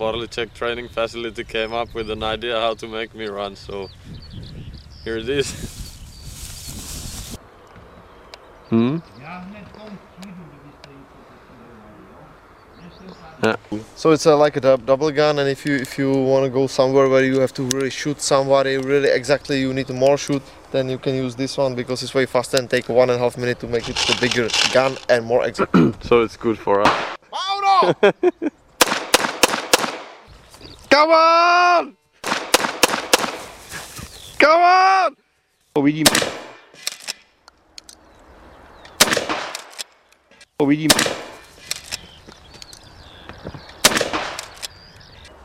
Vorlicek training facility came up with an idea how to make me run. So here it is. Hmm? Yeah. So it's uh, like a double gun, and if you if you want to go somewhere where you have to really shoot somebody, really exactly you need to more shoot, then you can use this one because it's way faster and take one and a half minute to make it the bigger gun and more exact. So it's good for us. Come on! Come on! Uvidím. Uvidím.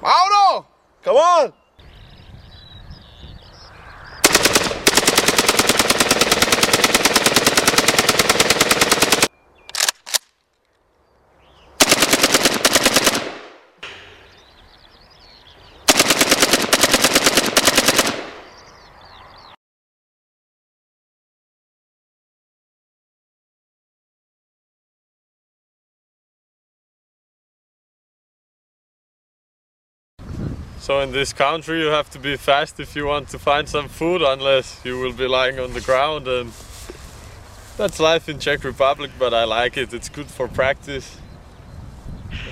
Mauro! Come on! So in this country you have to be fast if you want to find some food unless you will be lying on the ground and that's life in Czech Republic but I like it. It's good for practice.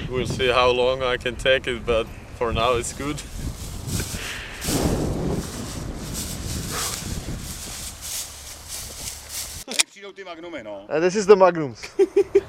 We'll see how long I can take it but for now it's good. Přijdou ty magnumy, no. And this is the Magnums.